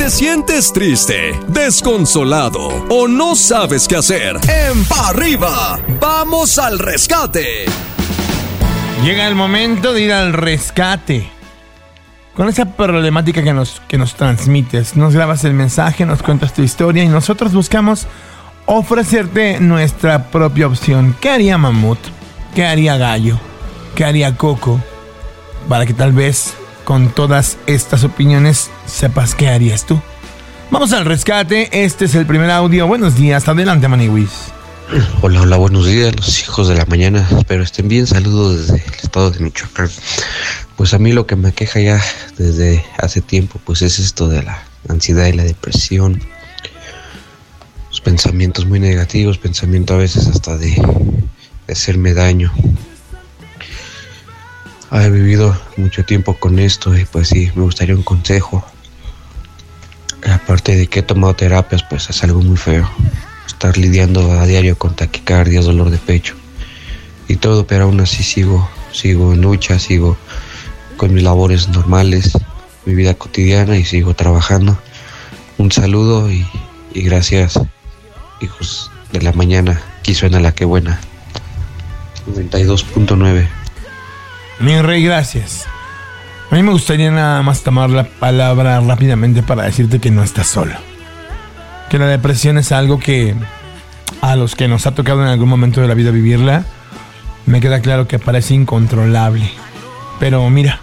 te sientes triste, desconsolado o no sabes qué hacer, en pa arriba, vamos al rescate. Llega el momento de ir al rescate. Con esa problemática que nos, que nos transmites, nos grabas el mensaje, nos cuentas tu historia y nosotros buscamos ofrecerte nuestra propia opción. ¿Qué haría Mamut? ¿Qué haría Gallo? ¿Qué haría Coco? Para que tal vez con todas estas opiniones sepas qué harías tú. Vamos al rescate, este es el primer audio. Buenos días, adelante Maniwis. Hola, hola, buenos días, los hijos de la mañana. Espero estén bien. Saludos desde el estado de Michoacán. Pues a mí lo que me queja ya desde hace tiempo, pues es esto de la ansiedad y la depresión. Los pensamientos muy negativos, pensamiento a veces hasta de, de hacerme daño. He vivido mucho tiempo con esto y pues sí, me gustaría un consejo. Aparte de que he tomado terapias, pues es algo muy feo. Estar lidiando a diario con taquicardias, dolor de pecho y todo, pero aún así sigo, sigo en lucha, sigo con mis labores normales, mi vida cotidiana y sigo trabajando. Un saludo y, y gracias, hijos de la mañana. Aquí suena la que buena. 92.9. Mi rey, gracias. A mí me gustaría nada más tomar la palabra rápidamente para decirte que no estás solo. Que la depresión es algo que a los que nos ha tocado en algún momento de la vida vivirla, me queda claro que parece incontrolable. Pero mira,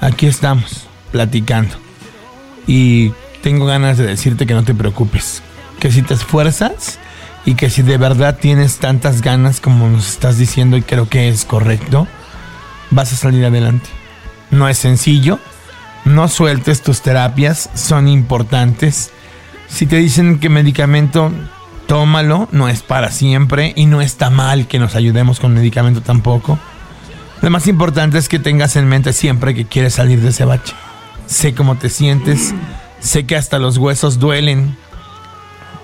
aquí estamos, platicando. Y tengo ganas de decirte que no te preocupes. Que si te esfuerzas y que si de verdad tienes tantas ganas como nos estás diciendo y creo que es correcto, vas a salir adelante. No es sencillo, no sueltes tus terapias, son importantes. Si te dicen que medicamento, tómalo, no es para siempre y no está mal que nos ayudemos con medicamento tampoco. Lo más importante es que tengas en mente siempre que quieres salir de ese bache. Sé cómo te sientes, sé que hasta los huesos duelen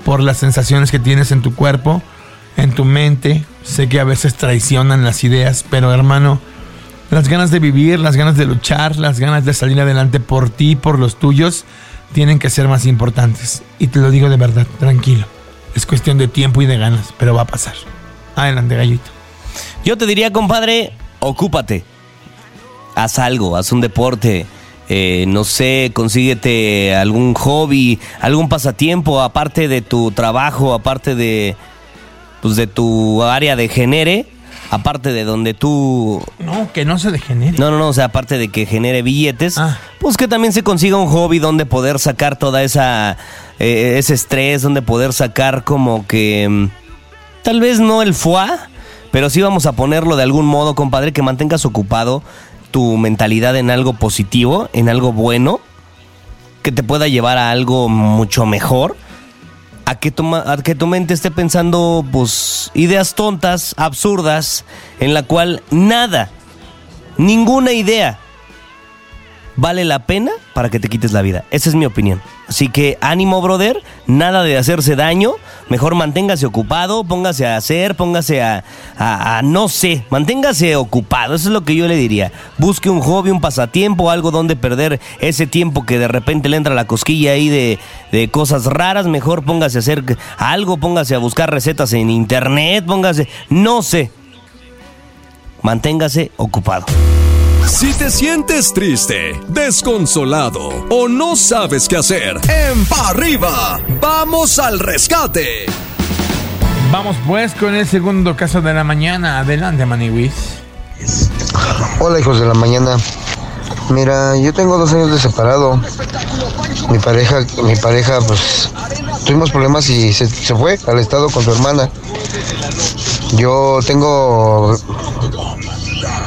por las sensaciones que tienes en tu cuerpo, en tu mente. Sé que a veces traicionan las ideas, pero hermano, las ganas de vivir, las ganas de luchar, las ganas de salir adelante por ti, por los tuyos, tienen que ser más importantes. Y te lo digo de verdad, tranquilo. Es cuestión de tiempo y de ganas, pero va a pasar. Adelante, gallito. Yo te diría, compadre, ocúpate. Haz algo, haz un deporte. eh, no sé, consíguete algún hobby, algún pasatiempo, aparte de tu trabajo, aparte de, pues, de tu área de genere, aparte de donde tú No, que no se degenere. no, no, no, o sea, aparte de que genere billetes, Ah. pues que también se consiga un hobby donde poder sacar toda esa eh, ese estrés, donde poder sacar como que mm, tal vez no el foie, pero sí vamos a ponerlo de algún modo, compadre, que mantengas ocupado tu mentalidad en algo positivo, en algo bueno, que te pueda llevar a algo mucho mejor. A que, tu, ma- a que tu mente esté pensando, pues, ideas tontas, absurdas, en la cual nada, ninguna idea vale la pena para que te quites la vida. Esa es mi opinión. Así que ánimo, brother, nada de hacerse daño. Mejor manténgase ocupado, póngase a hacer, póngase a, a- no sé, manténgase ocupado. Eso es lo que yo le diría. Busque un hobby, un pasatiempo, algo donde perder ese tiempo que de repente le entra la cosquilla ahí de, de cosas raras. Mejor póngase a hacer algo, póngase a buscar recetas en internet, póngase, no sé. Manténgase ocupado. Si te sientes triste, desconsolado o no sabes qué hacer, en pa arriba, vamos al rescate. Vamos pues con el segundo caso de la mañana. Adelante, Maniwis. Hola hijos de la mañana. Mira, yo tengo dos años de separado. Mi pareja, mi pareja, pues tuvimos problemas y se, se fue al estado con su hermana. Yo tengo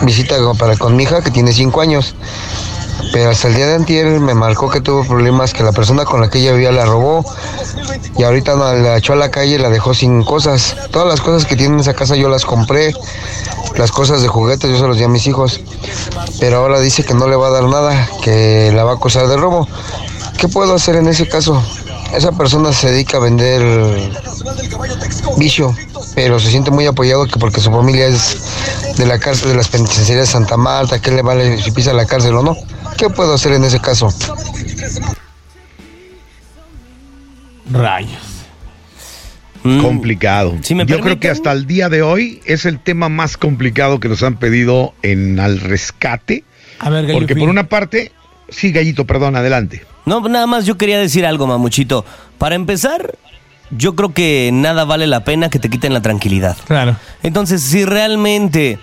visita para con mi hija que tiene cinco años. Pero hasta el día de antier me marcó que tuvo problemas, que la persona con la que ella vivía la robó. Y ahorita la echó a la calle y la dejó sin cosas. Todas las cosas que tiene en esa casa yo las compré. Las cosas de juguetes yo se los di a mis hijos. Pero ahora dice que no le va a dar nada, que la va a acusar de robo. ¿Qué puedo hacer en ese caso? Esa persona se dedica a vender vicio, pero se siente muy apoyado que porque su familia es de la cárcel de las penitenciarias de Santa Marta, ¿qué le vale si pisa la cárcel o no? ¿Qué puedo hacer en ese caso? Rayos. Mm, Complicado. Si me Yo creo que hasta el día de hoy es el tema más complicado que nos han pedido en al rescate. A ver, Porque por una parte, sí, Gallito, perdón, adelante. No, nada más yo quería decir algo, mamuchito. Para empezar, yo creo que nada vale la pena que te quiten la tranquilidad. Claro. Entonces, si realmente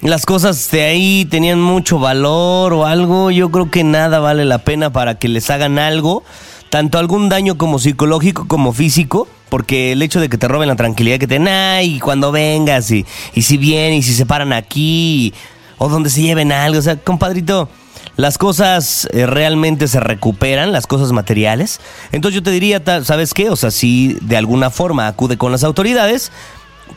las cosas de ahí tenían mucho valor o algo, yo creo que nada vale la pena para que les hagan algo, tanto algún daño como psicológico como físico, porque el hecho de que te roben la tranquilidad que te den, ay, cuando vengas y, y si vienen y si se paran aquí o donde se lleven algo, o sea, compadrito. Las cosas eh, realmente se recuperan, las cosas materiales. Entonces yo te diría, ¿sabes qué? O sea, si de alguna forma acude con las autoridades,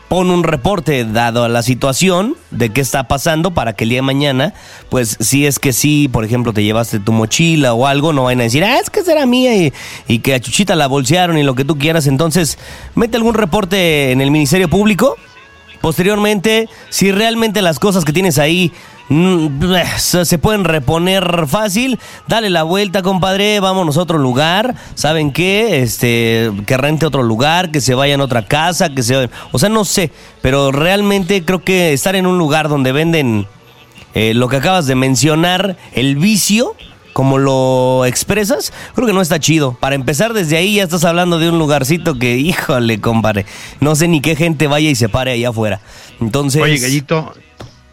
pon un reporte dado a la situación de qué está pasando para que el día de mañana, pues si es que sí, por ejemplo, te llevaste tu mochila o algo, no vayan a decir, ah, es que será mía y, y que a Chuchita la bolsearon y lo que tú quieras. Entonces, mete algún reporte en el Ministerio Público. Posteriormente, si realmente las cosas que tienes ahí se se pueden reponer fácil, dale la vuelta, compadre, vámonos a otro lugar. ¿Saben qué? Este, que rente otro lugar, que se vayan a otra casa, que se O sea, no sé, pero realmente creo que estar en un lugar donde venden eh, lo que acabas de mencionar, el vicio, como lo expresas, creo que no está chido. Para empezar, desde ahí ya estás hablando de un lugarcito que, híjole, compadre, no sé ni qué gente vaya y se pare allá afuera. Entonces, Oye, Gallito,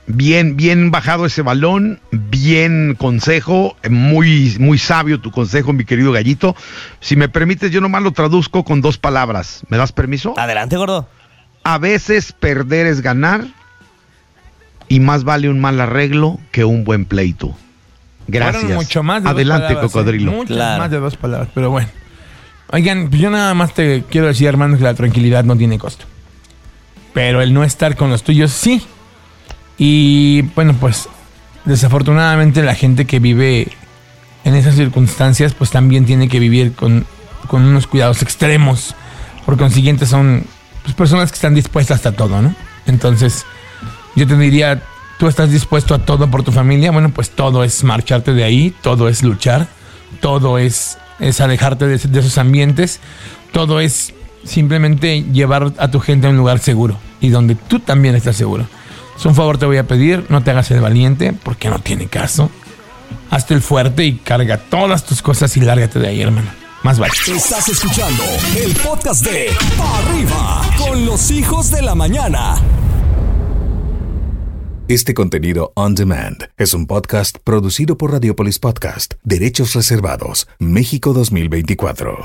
bien, bien bajado ese balón, bien consejo, muy, muy sabio tu consejo, mi querido Gallito. Si me permites, yo nomás lo traduzco con dos palabras. ¿Me das permiso? adelante, gordo. A veces perder es ganar y más vale un mal arreglo que un buen pleito. Gracias. Fueron mucho más de dos Adelante, palabras, ¿eh? cocodrilo. Muchas Claro. más de dos palabras, pero bueno. Oigan, pues yo nada más te quiero decir, hermano, que la tranquilidad no tiene costo. Pero el no estar con los tuyos, sí. Y bueno, pues desafortunadamente la gente que vive en esas circunstancias, pues también tiene que vivir con, con unos cuidados extremos. Por consiguiente, son pues, personas que están dispuestas a todo, ¿no? Entonces, yo te diría, tú estás dispuesto a todo por tu familia, bueno, pues todo es marcharte de ahí, todo es luchar, todo es, es alejarte de, de esos ambientes, todo es simplemente llevar a tu gente a un lugar seguro y donde tú también estás seguro. Es un favor te voy a pedir, no te hagas el valiente porque no tiene caso. Hazte el fuerte y carga todas tus cosas y lárgate de ahí, hermano. Más vale. Estás escuchando el podcast de Pa' Arriba con los hijos de la mañana. Este contenido on demand es un podcast producido por Radiopolis Podcast, Derechos Reservados, México 2024.